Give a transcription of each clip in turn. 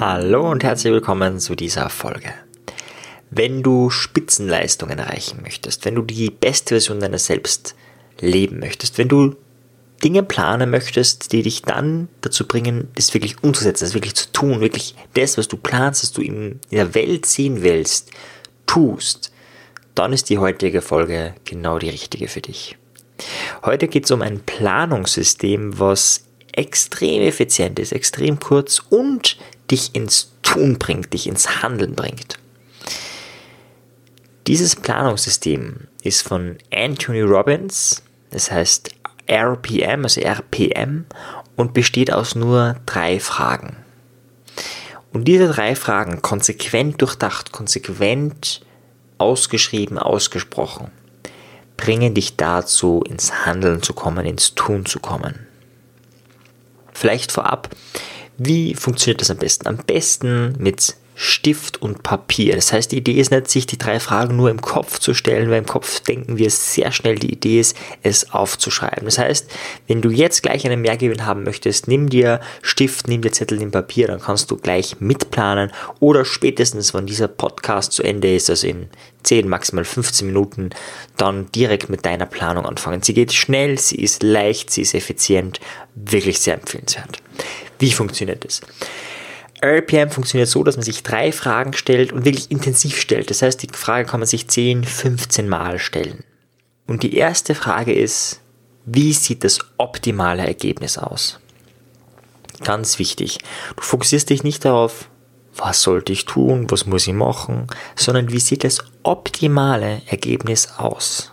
Hallo und herzlich willkommen zu dieser Folge. Wenn du Spitzenleistungen erreichen möchtest, wenn du die beste Version deiner selbst leben möchtest, wenn du Dinge planen möchtest, die dich dann dazu bringen, das wirklich umzusetzen, das wirklich zu tun, wirklich das, was du planst, was du in der Welt sehen willst, tust, dann ist die heutige Folge genau die richtige für dich. Heute geht es um ein Planungssystem, was extrem effizient ist, extrem kurz und dich ins Tun bringt, dich ins Handeln bringt. Dieses Planungssystem ist von Anthony Robbins, das heißt RPM, also RPM, und besteht aus nur drei Fragen. Und diese drei Fragen konsequent durchdacht, konsequent ausgeschrieben, ausgesprochen, bringen dich dazu, ins Handeln zu kommen, ins Tun zu kommen. Vielleicht vorab, wie funktioniert das am besten? Am besten mit Stift und Papier. Das heißt, die Idee ist nicht, sich die drei Fragen nur im Kopf zu stellen, weil im Kopf denken wir sehr schnell, die Idee ist, es aufzuschreiben. Das heißt, wenn du jetzt gleich einen Mehrgewinn haben möchtest, nimm dir Stift, nimm dir Zettel, nimm Papier, dann kannst du gleich mitplanen oder spätestens, wenn dieser Podcast zu Ende ist, also in 10, maximal 15 Minuten, dann direkt mit deiner Planung anfangen. Sie geht schnell, sie ist leicht, sie ist effizient, wirklich sehr empfehlenswert. Wie funktioniert das? RPM funktioniert so, dass man sich drei Fragen stellt und wirklich intensiv stellt. Das heißt, die Frage kann man sich 10, 15 Mal stellen. Und die erste Frage ist, wie sieht das optimale Ergebnis aus? Ganz wichtig. Du fokussierst dich nicht darauf, was sollte ich tun, was muss ich machen, sondern wie sieht das optimale Ergebnis aus?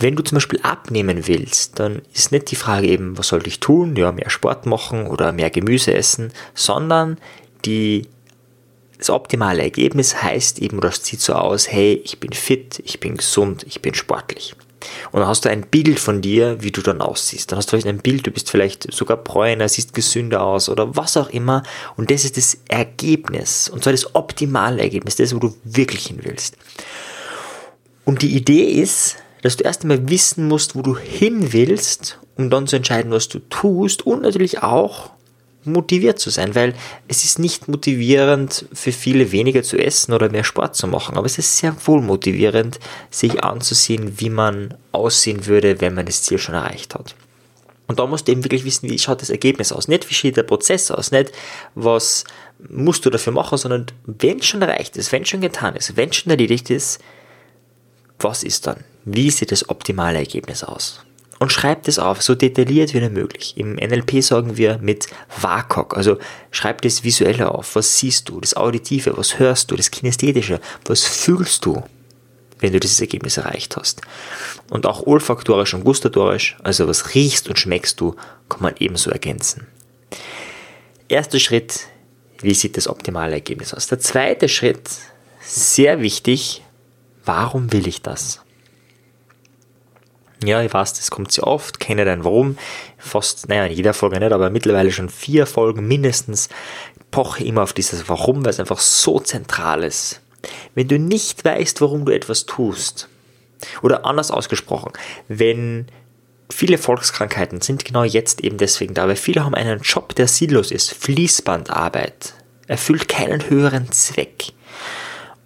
Wenn du zum Beispiel abnehmen willst, dann ist nicht die Frage eben, was sollte ich tun? Ja, mehr Sport machen oder mehr Gemüse essen, sondern die, das optimale Ergebnis heißt eben, oder es sieht so aus, hey, ich bin fit, ich bin gesund, ich bin sportlich. Und dann hast du ein Bild von dir, wie du dann aussiehst. Dann hast du vielleicht ein Bild, du bist vielleicht sogar bräuner, siehst gesünder aus oder was auch immer. Und das ist das Ergebnis. Und zwar das optimale Ergebnis, das, wo du wirklich hin willst. Und die Idee ist, dass du erst einmal wissen musst, wo du hin willst, um dann zu entscheiden, was du tust und natürlich auch motiviert zu sein, weil es ist nicht motivierend für viele weniger zu essen oder mehr Sport zu machen, aber es ist sehr wohl motivierend, sich anzusehen, wie man aussehen würde, wenn man das Ziel schon erreicht hat. Und da musst du eben wirklich wissen, wie schaut das Ergebnis aus. Nicht, wie sieht der Prozess aus, nicht, was musst du dafür machen, sondern wenn schon erreicht ist, wenn schon getan ist, wenn schon erledigt ist, was ist dann? Wie sieht das optimale Ergebnis aus? Und schreibt es auf, so detailliert wie möglich. Im NLP sagen wir mit WAKOK, also schreib das Visuelle auf. Was siehst du? Das Auditive, was hörst du? Das Kinästhetische, was fühlst du? wenn du dieses Ergebnis erreicht hast. Und auch olfaktorisch und gustatorisch, also was riechst und schmeckst du, kann man ebenso ergänzen. Erster Schritt, wie sieht das optimale Ergebnis aus? Der zweite Schritt, sehr wichtig, warum will ich das? Ja, ich weiß, das kommt sehr oft, kenne dein Warum, fast, naja, in jeder Folge nicht, aber mittlerweile schon vier Folgen mindestens, poche immer auf dieses Warum, weil es einfach so zentral ist. Wenn du nicht weißt, warum du etwas tust, oder anders ausgesprochen, wenn viele Volkskrankheiten sind genau jetzt eben deswegen da, weil viele haben einen Job, der sinnlos ist, Fließbandarbeit, erfüllt keinen höheren Zweck.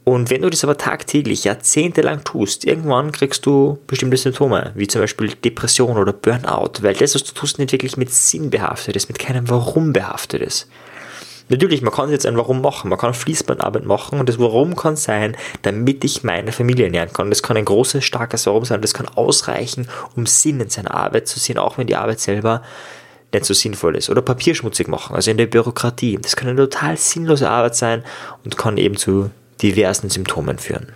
Und wenn du das aber tagtäglich, jahrzehntelang tust, irgendwann kriegst du bestimmte Symptome, wie zum Beispiel Depression oder Burnout, weil das, was du tust, nicht wirklich mit Sinn behaftet ist, mit keinem Warum behaftet ist. Natürlich, man kann jetzt ein Warum machen, man kann Fließbandarbeit machen und das Warum kann sein, damit ich meine Familie ernähren kann. Das kann ein großes, starkes Warum sein, das kann ausreichen, um Sinn in seiner Arbeit zu sehen, auch wenn die Arbeit selber nicht so sinnvoll ist. Oder papierschmutzig machen, also in der Bürokratie. Das kann eine total sinnlose Arbeit sein und kann eben zu diversen Symptomen führen.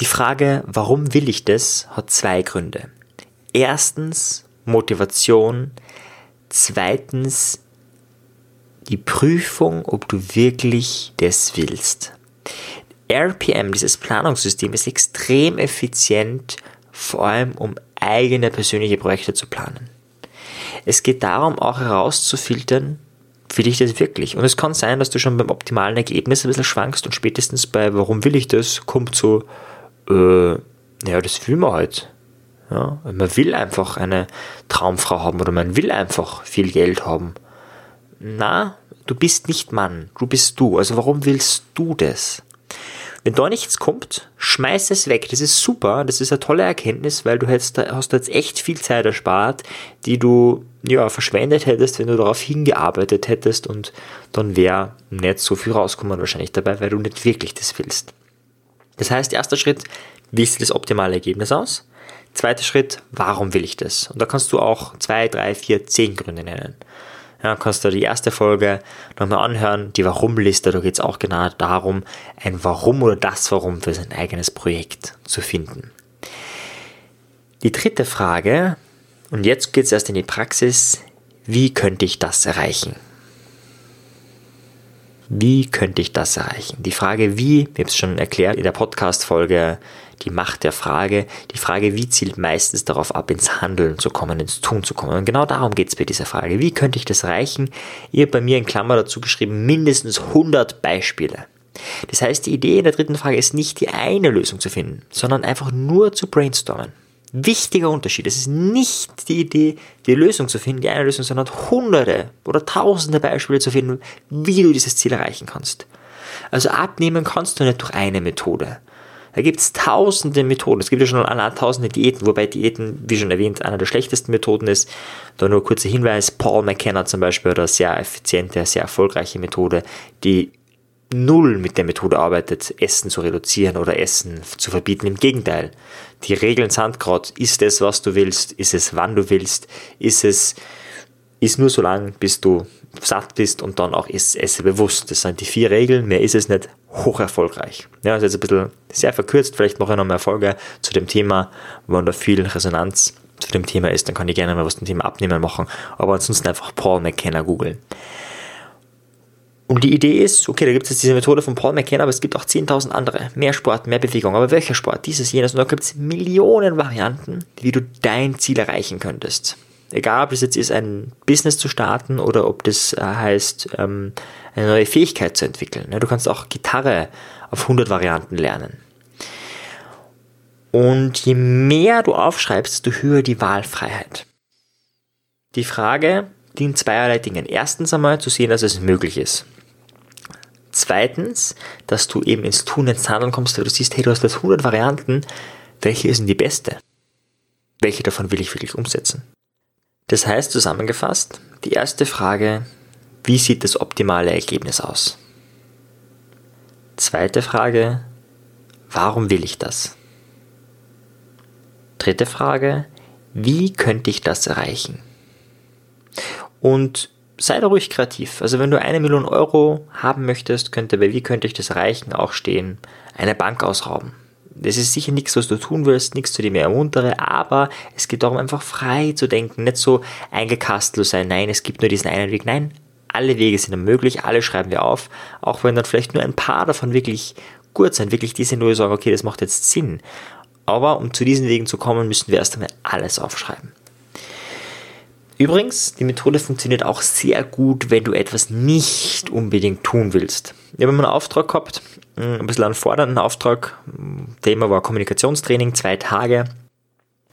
Die Frage, warum will ich das, hat zwei Gründe. Erstens Motivation, zweitens die Prüfung, ob du wirklich das willst. RPM, dieses Planungssystem, ist extrem effizient, vor allem um eigene persönliche Projekte zu planen. Es geht darum, auch herauszufiltern, will ich das wirklich? Und es kann sein, dass du schon beim optimalen Ergebnis ein bisschen schwankst und spätestens bei warum will ich das, kommt so, äh, naja, das will man halt. Ja, man will einfach eine Traumfrau haben oder man will einfach viel Geld haben. Na, du bist nicht Mann, du bist du. Also warum willst du das? Wenn da nichts kommt, schmeiß es weg. Das ist super, das ist eine tolle Erkenntnis, weil du hättest, hast jetzt echt viel Zeit erspart, die du ja, verschwendet hättest, wenn du darauf hingearbeitet hättest und dann wäre nicht so viel rauskommen wahrscheinlich dabei, weil du nicht wirklich das willst. Das heißt, erster Schritt, wie sieht das optimale Ergebnis aus? Zweiter Schritt, warum will ich das? Und da kannst du auch zwei, drei, vier, zehn Gründe nennen. Ja, kannst du die erste Folge nochmal anhören, die Warum-Liste, da geht es auch genau darum, ein Warum oder das Warum für sein eigenes Projekt zu finden. Die dritte Frage, und jetzt geht es erst in die Praxis, wie könnte ich das erreichen? Wie könnte ich das erreichen? Die Frage wie, ich habe es schon erklärt in der Podcast-Folge die Macht der Frage. Die Frage wie zielt meistens darauf ab, ins Handeln zu kommen, ins Tun zu kommen. Und genau darum geht es bei dieser Frage. Wie könnte ich das erreichen? Ihr habt bei mir in Klammer dazu geschrieben, mindestens 100 Beispiele. Das heißt, die Idee in der dritten Frage ist nicht die eine Lösung zu finden, sondern einfach nur zu brainstormen. Wichtiger Unterschied. Es ist nicht die Idee, die Lösung zu finden, die eine Lösung, sondern hunderte oder tausende Beispiele zu finden, wie du dieses Ziel erreichen kannst. Also abnehmen kannst du nicht durch eine Methode. Da gibt es tausende Methoden. Es gibt ja schon allein tausende Diäten, wobei Diäten, wie schon erwähnt, einer der schlechtesten Methoden ist. Da nur kurzer Hinweis, Paul McKenna zum Beispiel hat eine sehr effiziente, sehr erfolgreiche Methode, die null mit der Methode arbeitet, Essen zu reduzieren oder Essen zu verbieten. Im Gegenteil, die Regeln sind gerade, ist es, was du willst, ist es, wann du willst, ist es, ist nur so lang, bis du satt bist und dann auch ist esse bewusst. Das sind die vier Regeln, mehr ist es nicht, hoch erfolgreich. Ja, das ist jetzt ein bisschen sehr verkürzt, vielleicht mache ich noch mehr Folge zu dem Thema, wenn da viel Resonanz zu dem Thema ist, dann kann ich gerne mal was zum Thema Abnehmen machen, aber ansonsten einfach Paul McKenna googeln. Und die Idee ist, okay, da gibt es jetzt diese Methode von Paul McKenna, aber es gibt auch 10.000 andere. Mehr Sport, mehr Bewegung. Aber welcher Sport? Dieses, jenes. Und da gibt es Millionen Varianten, wie du dein Ziel erreichen könntest. Egal, ob das jetzt ist, ein Business zu starten oder ob das äh, heißt, ähm, eine neue Fähigkeit zu entwickeln. Du kannst auch Gitarre auf 100 Varianten lernen. Und je mehr du aufschreibst, desto höher die Wahlfreiheit. Die Frage dient zweierlei Dingen. Erstens einmal zu sehen, dass es möglich ist. Zweitens, dass du eben ins Tun, ins Handeln kommst, weil du siehst, hey, du hast jetzt 100 Varianten. Welche ist denn die beste? Welche davon will ich wirklich umsetzen? Das heißt zusammengefasst, die erste Frage, wie sieht das optimale Ergebnis aus? Zweite Frage, warum will ich das? Dritte Frage, wie könnte ich das erreichen? Und sei da ruhig kreativ. Also wenn du eine Million Euro haben möchtest, könnte bei wie könnte ich das erreichen auch stehen, eine Bank ausrauben. Das ist sicher nichts, was du tun wirst, nichts, zu dem ich ermuntere, aber es geht darum, einfach frei zu denken, nicht so eingekastelt sein, nein, es gibt nur diesen einen Weg, nein, alle Wege sind möglich, alle schreiben wir auf, auch wenn dann vielleicht nur ein paar davon wirklich gut sind, wirklich diese nur sagen, okay, das macht jetzt Sinn. Aber um zu diesen Wegen zu kommen, müssen wir erst einmal alles aufschreiben. Übrigens, die Methode funktioniert auch sehr gut, wenn du etwas nicht unbedingt tun willst. Ich habe mal einen Auftrag gehabt, hm, ein bisschen einen fordernden Auftrag. Thema war Kommunikationstraining, zwei Tage.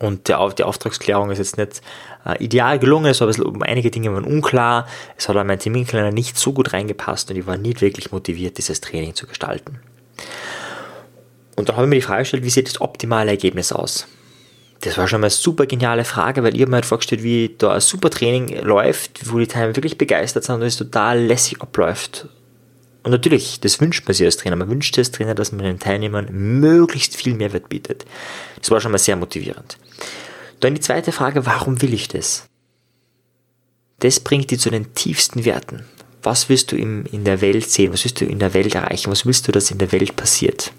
Und die Auftragsklärung ist jetzt nicht äh, ideal gelungen, es war ein bisschen, einige Dinge waren unklar, es hat an meinen Terminkalender nicht so gut reingepasst und ich war nicht wirklich motiviert, dieses Training zu gestalten. Und dann habe ich mir die Frage gestellt, wie sieht das optimale Ergebnis aus? Das war schon mal eine super geniale Frage, weil habe mir halt vorgestellt, wie da ein super Training läuft, wo die Teilnehmer wirklich begeistert sind und es total lässig abläuft. Und natürlich, das wünscht man sich als Trainer. Man wünscht sich als Trainer, dass man den Teilnehmern möglichst viel Mehrwert bietet. Das war schon mal sehr motivierend. Dann die zweite Frage, warum will ich das? Das bringt dich zu den tiefsten Werten. Was willst du in der Welt sehen? Was willst du in der Welt erreichen? Was willst du, dass in der Welt passiert?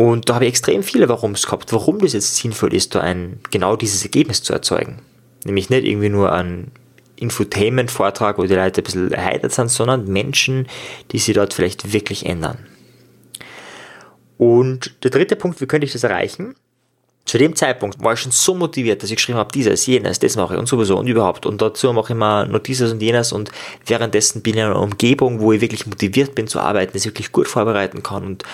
Und da habe ich extrem viele Warums gehabt, warum das jetzt sinnvoll ist, da ein genau dieses Ergebnis zu erzeugen. Nämlich nicht irgendwie nur ein Infotainment-Vortrag, wo die Leute ein bisschen erheitert sind, sondern Menschen, die sich dort vielleicht wirklich ändern. Und der dritte Punkt, wie könnte ich das erreichen? Zu dem Zeitpunkt war ich schon so motiviert, dass ich geschrieben habe, dieses, jenes, das mache ich und sowieso und überhaupt. Und dazu mache ich immer noch dieses und jenes und währenddessen bin ich in einer Umgebung, wo ich wirklich motiviert bin zu arbeiten, das ich wirklich gut vorbereiten kann und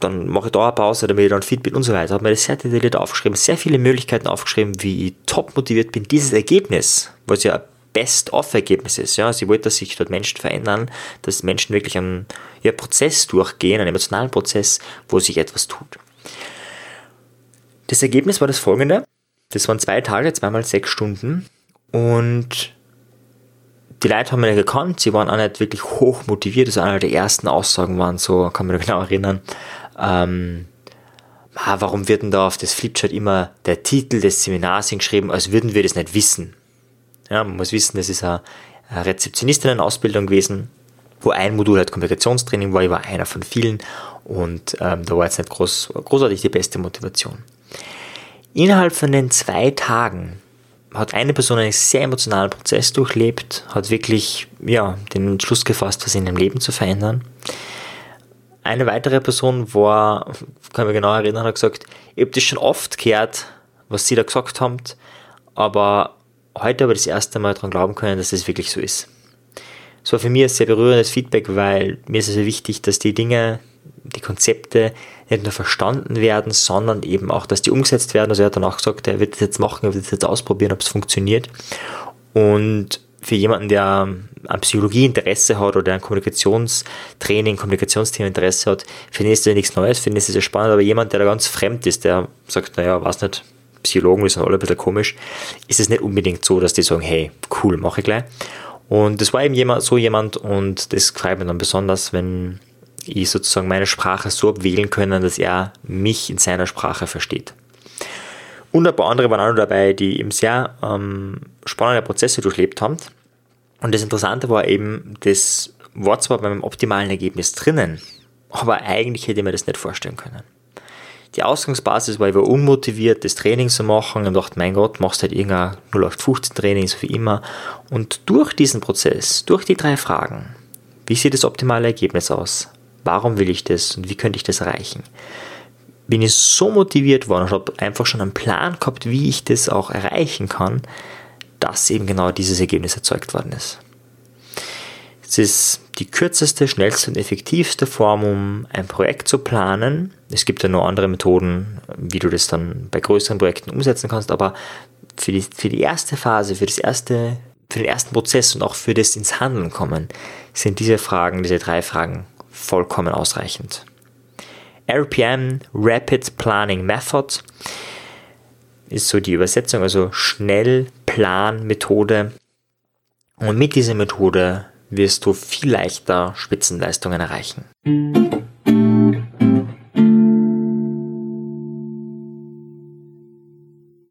dann mache ich da eine Pause, damit ich dann fit bin und so weiter. Habe mir das sehr detailliert aufgeschrieben, sehr viele Möglichkeiten aufgeschrieben, wie ich top motiviert bin, dieses Ergebnis, was ja Best-of-Ergebnis ist. Ja, sie wollte, dass sich dort Menschen verändern, dass Menschen wirklich einen ja, Prozess durchgehen, einen emotionalen Prozess, wo sich etwas tut. Das Ergebnis war das folgende. Das waren zwei Tage, zweimal sechs Stunden. Und die Leute haben mich gekannt, sie waren auch nicht wirklich hoch motiviert. Also einer der ersten Aussagen waren so, kann mich noch genau erinnern, ähm, ah, warum wird denn da auf das Flipchart immer der Titel des Seminars hingeschrieben, als würden wir das nicht wissen? Ja, man muss wissen, das ist eine Rezeptionistinnen-Ausbildung gewesen, wo ein Modul halt Kommunikationstraining war, ich war einer von vielen und ähm, da war jetzt nicht groß, großartig die beste Motivation. Innerhalb von den zwei Tagen hat eine Person einen sehr emotionalen Prozess durchlebt, hat wirklich ja, den Entschluss gefasst, was in ihrem Leben zu verändern. Eine weitere Person war, kann ich mich genau erinnern, hat gesagt, ich habe das schon oft gehört, was sie da gesagt haben, aber heute aber das erste Mal daran glauben können, dass das wirklich so ist. Es war für mich ein sehr berührendes Feedback, weil mir ist es sehr wichtig, dass die Dinge, die Konzepte nicht nur verstanden werden, sondern eben auch, dass die umgesetzt werden. Also er hat dann auch gesagt, er wird das jetzt machen, er wird das jetzt ausprobieren, ob es funktioniert. Und für jemanden, der an Psychologie Interesse hat oder an Kommunikationstraining, Kommunikationsthemen Interesse hat, finde ich das nichts Neues, finde ich das sehr spannend, aber jemand, der da ganz fremd ist, der sagt, naja, weiß nicht, Psychologen, die sind alle ein bisschen komisch, ist es nicht unbedingt so, dass die sagen, hey, cool, mache ich gleich. Und das war eben jemand, so jemand und das freut mich dann besonders, wenn ich sozusagen meine Sprache so abwählen können, dass er mich in seiner Sprache versteht. Und ein paar andere waren auch noch dabei, die eben sehr ähm, spannende Prozesse durchlebt haben. Und das Interessante war eben, das war zwar beim optimalen Ergebnis drinnen, aber eigentlich hätte ich mir das nicht vorstellen können die Ausgangsbasis war, ich war unmotiviert, das Training zu machen und dachte, mein Gott, machst halt irgendein 0815 Training, so wie immer. Und durch diesen Prozess, durch die drei Fragen, wie sieht das optimale Ergebnis aus? Warum will ich das und wie könnte ich das erreichen? Bin ich so motiviert worden und habe einfach schon einen Plan gehabt, wie ich das auch erreichen kann, dass eben genau dieses Ergebnis erzeugt worden ist. Es ist die kürzeste, schnellste und effektivste Form, um ein Projekt zu planen. Es gibt ja noch andere Methoden, wie du das dann bei größeren Projekten umsetzen kannst, aber für die, für die erste Phase, für das erste, für den ersten Prozess und auch für das ins Handeln kommen, sind diese Fragen, diese drei Fragen vollkommen ausreichend. RPM, Rapid Planning Method, ist so die Übersetzung, also Schnellplan-Methode. Und mit dieser Methode wirst du viel leichter Spitzenleistungen erreichen.